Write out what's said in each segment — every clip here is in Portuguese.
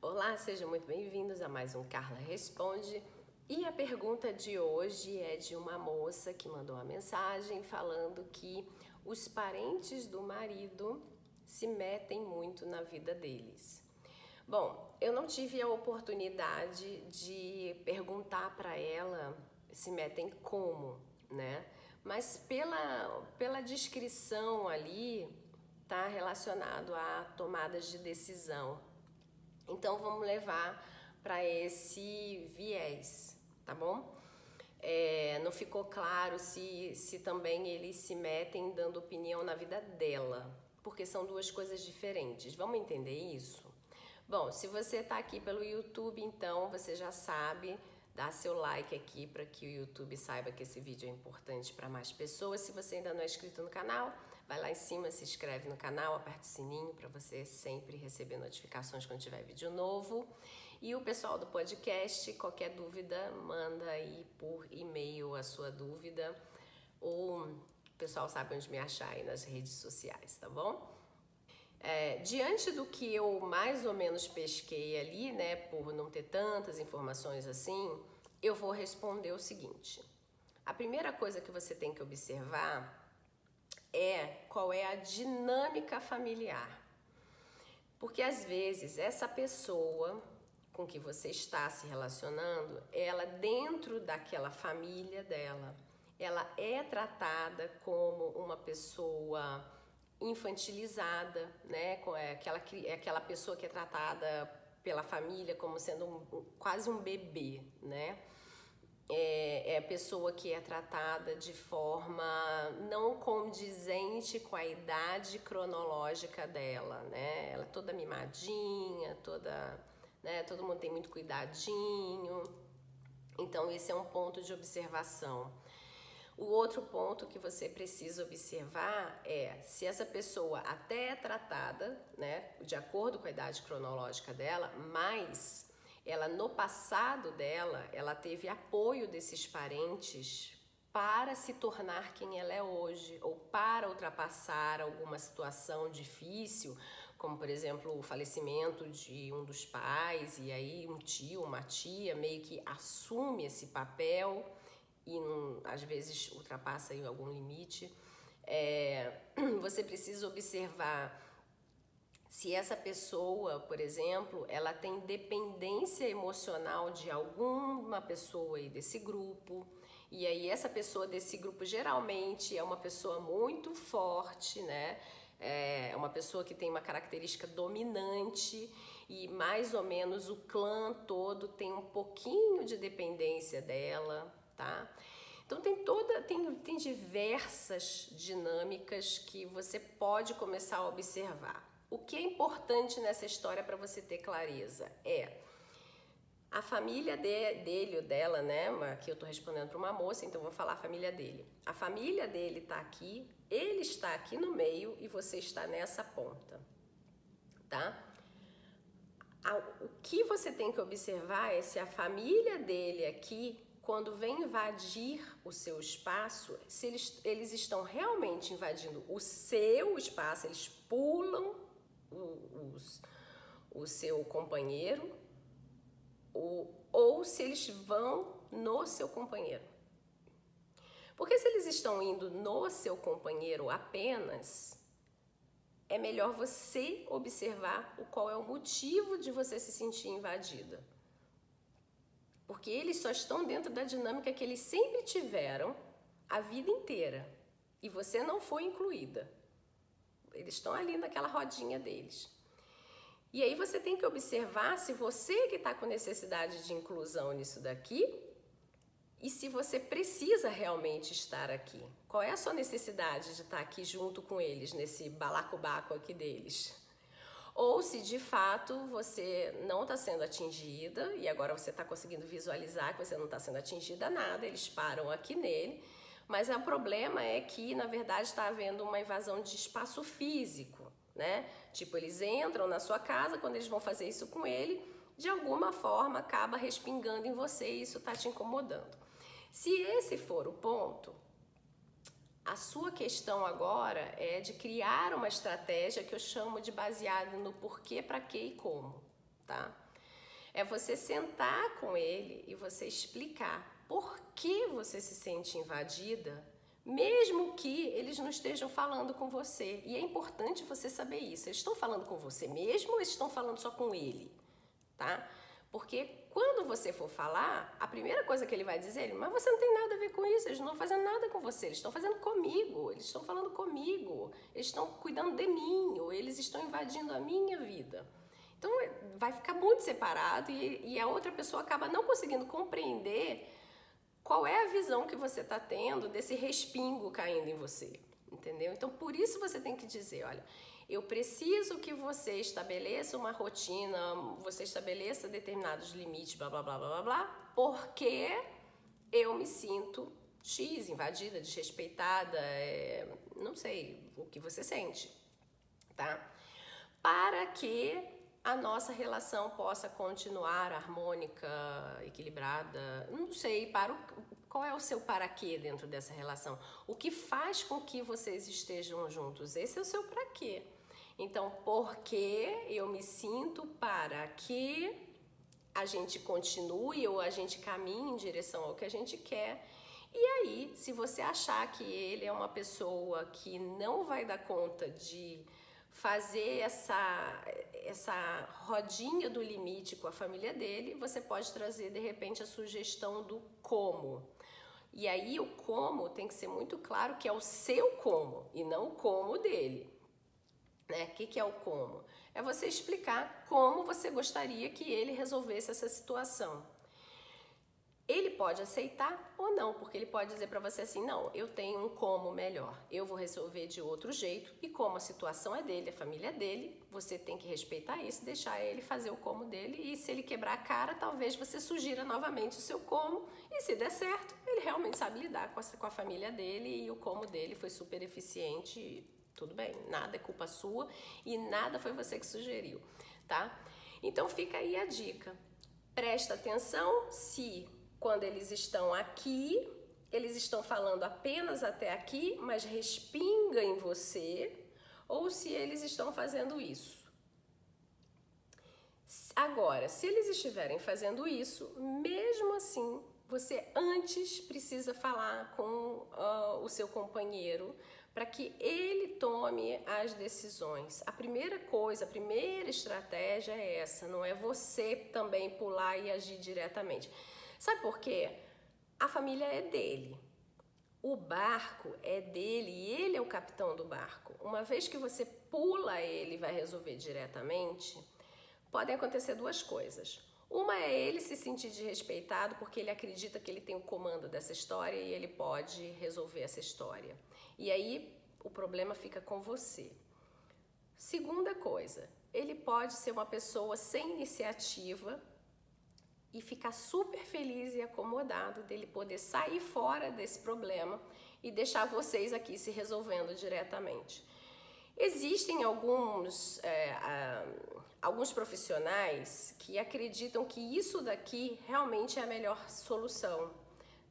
Olá, sejam muito bem-vindos a mais um Carla Responde. E a pergunta de hoje é de uma moça que mandou uma mensagem falando que os parentes do marido se metem muito na vida deles. Bom, eu não tive a oportunidade de perguntar para ela se metem como, né? Mas pela, pela descrição ali, tá relacionado a tomadas de decisão. Então vamos levar para esse viés, tá bom? É, não ficou claro se, se também eles se metem dando opinião na vida dela, porque são duas coisas diferentes. Vamos entender isso? Bom, se você está aqui pelo YouTube, então você já sabe, dá seu like aqui para que o YouTube saiba que esse vídeo é importante para mais pessoas. Se você ainda não é inscrito no canal, vai lá em cima, se inscreve no canal, aperte o sininho para você sempre receber notificações quando tiver vídeo novo. E o pessoal do podcast, qualquer dúvida, manda aí por e-mail a sua dúvida ou o pessoal sabe onde me achar aí nas redes sociais, tá bom? É, diante do que eu mais ou menos pesquei ali, né, por não ter tantas informações assim, eu vou responder o seguinte: a primeira coisa que você tem que observar é qual é a dinâmica familiar. Porque às vezes essa pessoa com que você está se relacionando, ela dentro daquela família dela, ela é tratada como uma pessoa infantilizada, né? É aquela, é aquela pessoa que é tratada pela família como sendo um, quase um bebê, né? É, é a pessoa que é tratada de forma não condizente com a idade cronológica dela, né? Ela é toda mimadinha, toda, né? Todo mundo tem muito cuidadinho. Então esse é um ponto de observação. O outro ponto que você precisa observar é se essa pessoa até é tratada, né, de acordo com a idade cronológica dela, mas ela no passado dela, ela teve apoio desses parentes para se tornar quem ela é hoje ou para ultrapassar alguma situação difícil, como por exemplo o falecimento de um dos pais e aí um tio, uma tia meio que assume esse papel e não, às vezes ultrapassa algum limite. É, você precisa observar se essa pessoa, por exemplo, ela tem dependência emocional de alguma pessoa aí desse grupo. E aí essa pessoa desse grupo geralmente é uma pessoa muito forte, né? É uma pessoa que tem uma característica dominante e mais ou menos o clã todo tem um pouquinho de dependência dela, tá? Então tem toda, tem, tem diversas dinâmicas que você pode começar a observar. O que é importante nessa história para você ter clareza é a família de, dele ou dela, né? Aqui eu estou respondendo para uma moça, então vou falar a família dele. A família dele está aqui, ele está aqui no meio e você está nessa ponta, tá? O que você tem que observar é se a família dele aqui quando vem invadir o seu espaço, se eles, eles estão realmente invadindo o seu espaço, eles pulam o, os, o seu companheiro, ou, ou se eles vão no seu companheiro. Porque se eles estão indo no seu companheiro apenas, é melhor você observar o qual é o motivo de você se sentir invadida. Porque eles só estão dentro da dinâmica que eles sempre tiveram a vida inteira. E você não foi incluída. Eles estão ali naquela rodinha deles. E aí você tem que observar se você que está com necessidade de inclusão nisso daqui e se você precisa realmente estar aqui. Qual é a sua necessidade de estar aqui junto com eles, nesse balacobaco aqui deles? Ou se de fato você não está sendo atingida e agora você está conseguindo visualizar que você não está sendo atingida nada, eles param aqui nele, mas o problema é que na verdade está havendo uma invasão de espaço físico, né? Tipo, eles entram na sua casa, quando eles vão fazer isso com ele, de alguma forma acaba respingando em você e isso está te incomodando. Se esse for o ponto, a sua questão agora é de criar uma estratégia que eu chamo de baseado no porquê, para quê e como, tá? É você sentar com ele e você explicar por que você se sente invadida, mesmo que eles não estejam falando com você. E é importante você saber isso. Eles estão falando com você mesmo ou eles estão falando só com ele? Tá? Porque quando você for falar, a primeira coisa que ele vai dizer, mas você não tem nada a ver com isso, eles não estão fazendo nada com você, eles estão fazendo comigo, eles estão falando comigo, eles estão cuidando de mim, ou eles estão invadindo a minha vida. Então é, vai ficar muito separado e, e a outra pessoa acaba não conseguindo compreender qual é a visão que você está tendo desse respingo caindo em você, entendeu? Então por isso você tem que dizer, olha, eu preciso que você estabeleça uma rotina, você estabeleça determinados limites, blá blá blá blá blá, blá porque eu me sinto X, invadida, desrespeitada, é, não sei o que você sente, tá? Para que a nossa relação possa continuar harmônica, equilibrada, não sei, para o, qual é o seu para quê dentro dessa relação? O que faz com que vocês estejam juntos? Esse é o seu para quê? Então, porque eu me sinto para que a gente continue ou a gente caminhe em direção ao que a gente quer. E aí, se você achar que ele é uma pessoa que não vai dar conta de fazer essa, essa rodinha do limite com a família dele, você pode trazer de repente a sugestão do como. E aí o como tem que ser muito claro que é o seu como e não o como dele. O que, que é o como? É você explicar como você gostaria que ele resolvesse essa situação. Ele pode aceitar ou não, porque ele pode dizer para você assim: não, eu tenho um como melhor, eu vou resolver de outro jeito, e como a situação é dele, a família é dele, você tem que respeitar isso, deixar ele fazer o como dele, e se ele quebrar a cara, talvez você sugira novamente o seu como, e se der certo, ele realmente sabe lidar com a, com a família dele, e o como dele foi super eficiente tudo bem, nada é culpa sua e nada foi você que sugeriu, tá? Então fica aí a dica. Presta atenção se quando eles estão aqui, eles estão falando apenas até aqui, mas respinga em você, ou se eles estão fazendo isso. Agora, se eles estiverem fazendo isso, mesmo assim, você antes precisa falar com uh, o seu companheiro para que ele tome as decisões. A primeira coisa, a primeira estratégia é essa, não é você também pular e agir diretamente. Sabe por quê? A família é dele. O barco é dele e ele é o capitão do barco. Uma vez que você pula ele vai resolver diretamente, podem acontecer duas coisas. Uma é ele se sentir desrespeitado porque ele acredita que ele tem o comando dessa história e ele pode resolver essa história. E aí o problema fica com você. Segunda coisa, ele pode ser uma pessoa sem iniciativa e ficar super feliz e acomodado dele poder sair fora desse problema e deixar vocês aqui se resolvendo diretamente. Existem alguns, é, alguns profissionais que acreditam que isso daqui realmente é a melhor solução,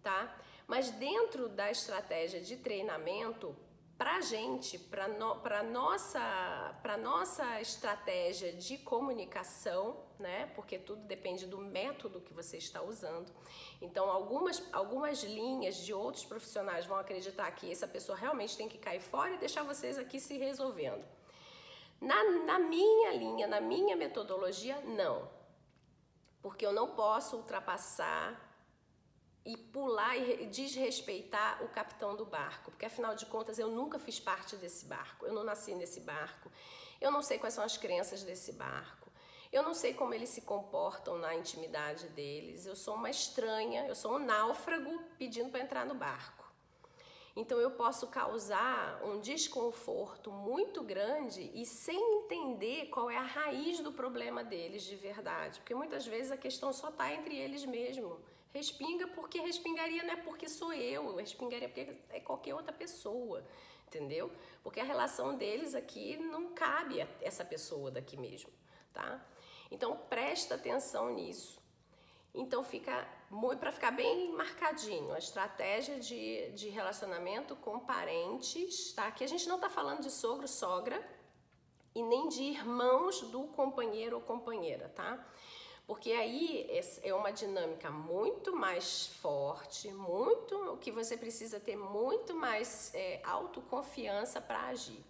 tá? Mas dentro da estratégia de treinamento, para gente, para no, nossa, nossa estratégia de comunicação, né? Porque tudo depende do método que você está usando. Então, algumas, algumas linhas de outros profissionais vão acreditar que essa pessoa realmente tem que cair fora e deixar vocês aqui se resolvendo. Na, na minha linha, na minha metodologia, não. Porque eu não posso ultrapassar e pular e desrespeitar o capitão do barco, porque afinal de contas eu nunca fiz parte desse barco, eu não nasci nesse barco, eu não sei quais são as crenças desse barco, eu não sei como eles se comportam na intimidade deles, eu sou uma estranha, eu sou um náufrago pedindo para entrar no barco. Então eu posso causar um desconforto muito grande e sem entender qual é a raiz do problema deles de verdade, porque muitas vezes a questão só está entre eles mesmos Respinga porque respingaria não é porque sou eu, respingaria porque é qualquer outra pessoa, entendeu? Porque a relação deles aqui não cabe essa pessoa daqui mesmo, tá? Então presta atenção nisso. Então fica para ficar bem marcadinho a estratégia de, de relacionamento com parentes, tá? Que a gente não está falando de sogro, sogra e nem de irmãos do companheiro ou companheira, tá? Porque aí é uma dinâmica muito mais forte, muito que você precisa ter muito mais é, autoconfiança para agir,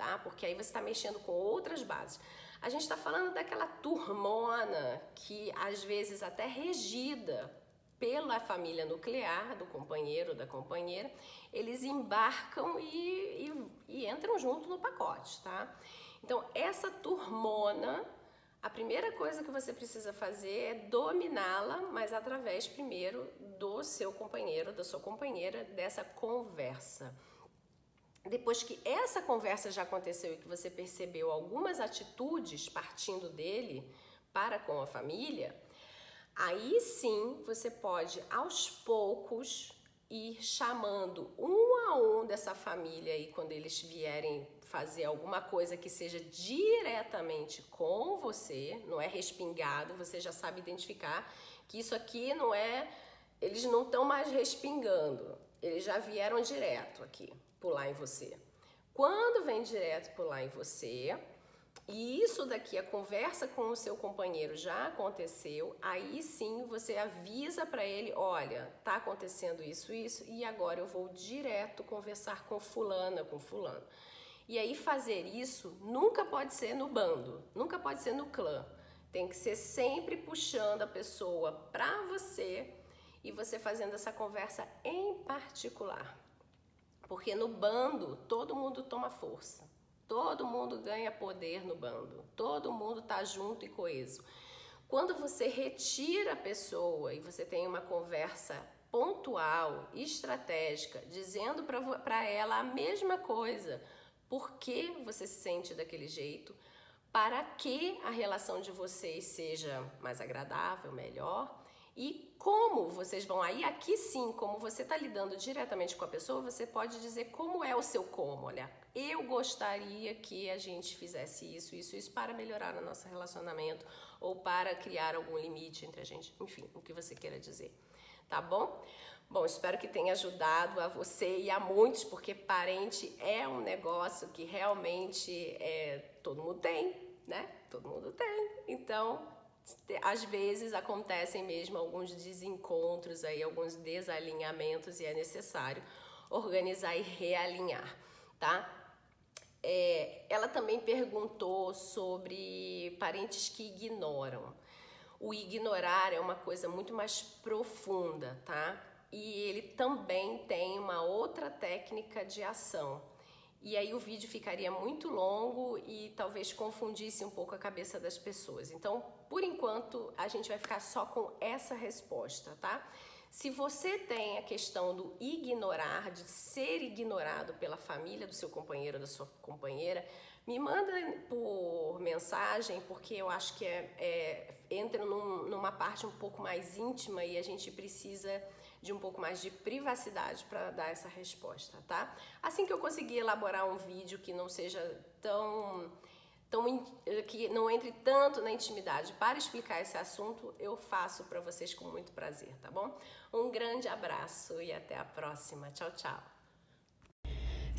tá? Porque aí você está mexendo com outras bases. A gente está falando daquela turmona que às vezes até regida pela família nuclear do companheiro da companheira, eles embarcam e, e, e entram junto no pacote, tá? Então essa turmona a primeira coisa que você precisa fazer é dominá-la, mas através primeiro do seu companheiro, da sua companheira, dessa conversa. Depois que essa conversa já aconteceu e que você percebeu algumas atitudes partindo dele para com a família, aí sim você pode aos poucos ir chamando um a um dessa família e quando eles vierem fazer alguma coisa que seja diretamente com você, não é respingado, você já sabe identificar que isso aqui não é. Eles não estão mais respingando, eles já vieram direto aqui, pular em você. Quando vem direto pular em você, e isso daqui, a conversa com o seu companheiro já aconteceu, aí sim você avisa para ele, olha, tá acontecendo isso, isso, e agora eu vou direto conversar com fulana, com fulano. E aí fazer isso nunca pode ser no bando, nunca pode ser no clã. Tem que ser sempre puxando a pessoa para você e você fazendo essa conversa em particular. Porque no bando todo mundo toma força. Todo mundo ganha poder no bando. Todo mundo tá junto e coeso. Quando você retira a pessoa e você tem uma conversa pontual, estratégica, dizendo para ela a mesma coisa, por que você se sente daquele jeito, para que a relação de vocês seja mais agradável, melhor e como vocês vão aí aqui sim, como você está lidando diretamente com a pessoa, você pode dizer como é o seu como, olha, eu gostaria que a gente fizesse isso, isso, isso para melhorar o nosso relacionamento ou para criar algum limite entre a gente, enfim, o que você queira dizer, tá bom? Bom, espero que tenha ajudado a você e a muitos, porque parente é um negócio que realmente é, todo mundo tem, né? Todo mundo tem. Então, às vezes acontecem mesmo alguns desencontros aí, alguns desalinhamentos e é necessário organizar e realinhar, tá? É, ela também perguntou sobre parentes que ignoram. O ignorar é uma coisa muito mais profunda, tá? e ele também tem uma outra técnica de ação. E aí o vídeo ficaria muito longo e talvez confundisse um pouco a cabeça das pessoas. Então, por enquanto, a gente vai ficar só com essa resposta, tá? Se você tem a questão do ignorar, de ser ignorado pela família do seu companheiro, da sua companheira, me manda por mensagem, porque eu acho que é, é entra num, numa parte um pouco mais íntima e a gente precisa de um pouco mais de privacidade para dar essa resposta, tá? Assim que eu conseguir elaborar um vídeo que não seja tão tão que não entre tanto na intimidade para explicar esse assunto, eu faço para vocês com muito prazer, tá bom? Um grande abraço e até a próxima. Tchau, tchau.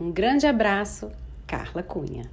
Um grande abraço, Carla Cunha.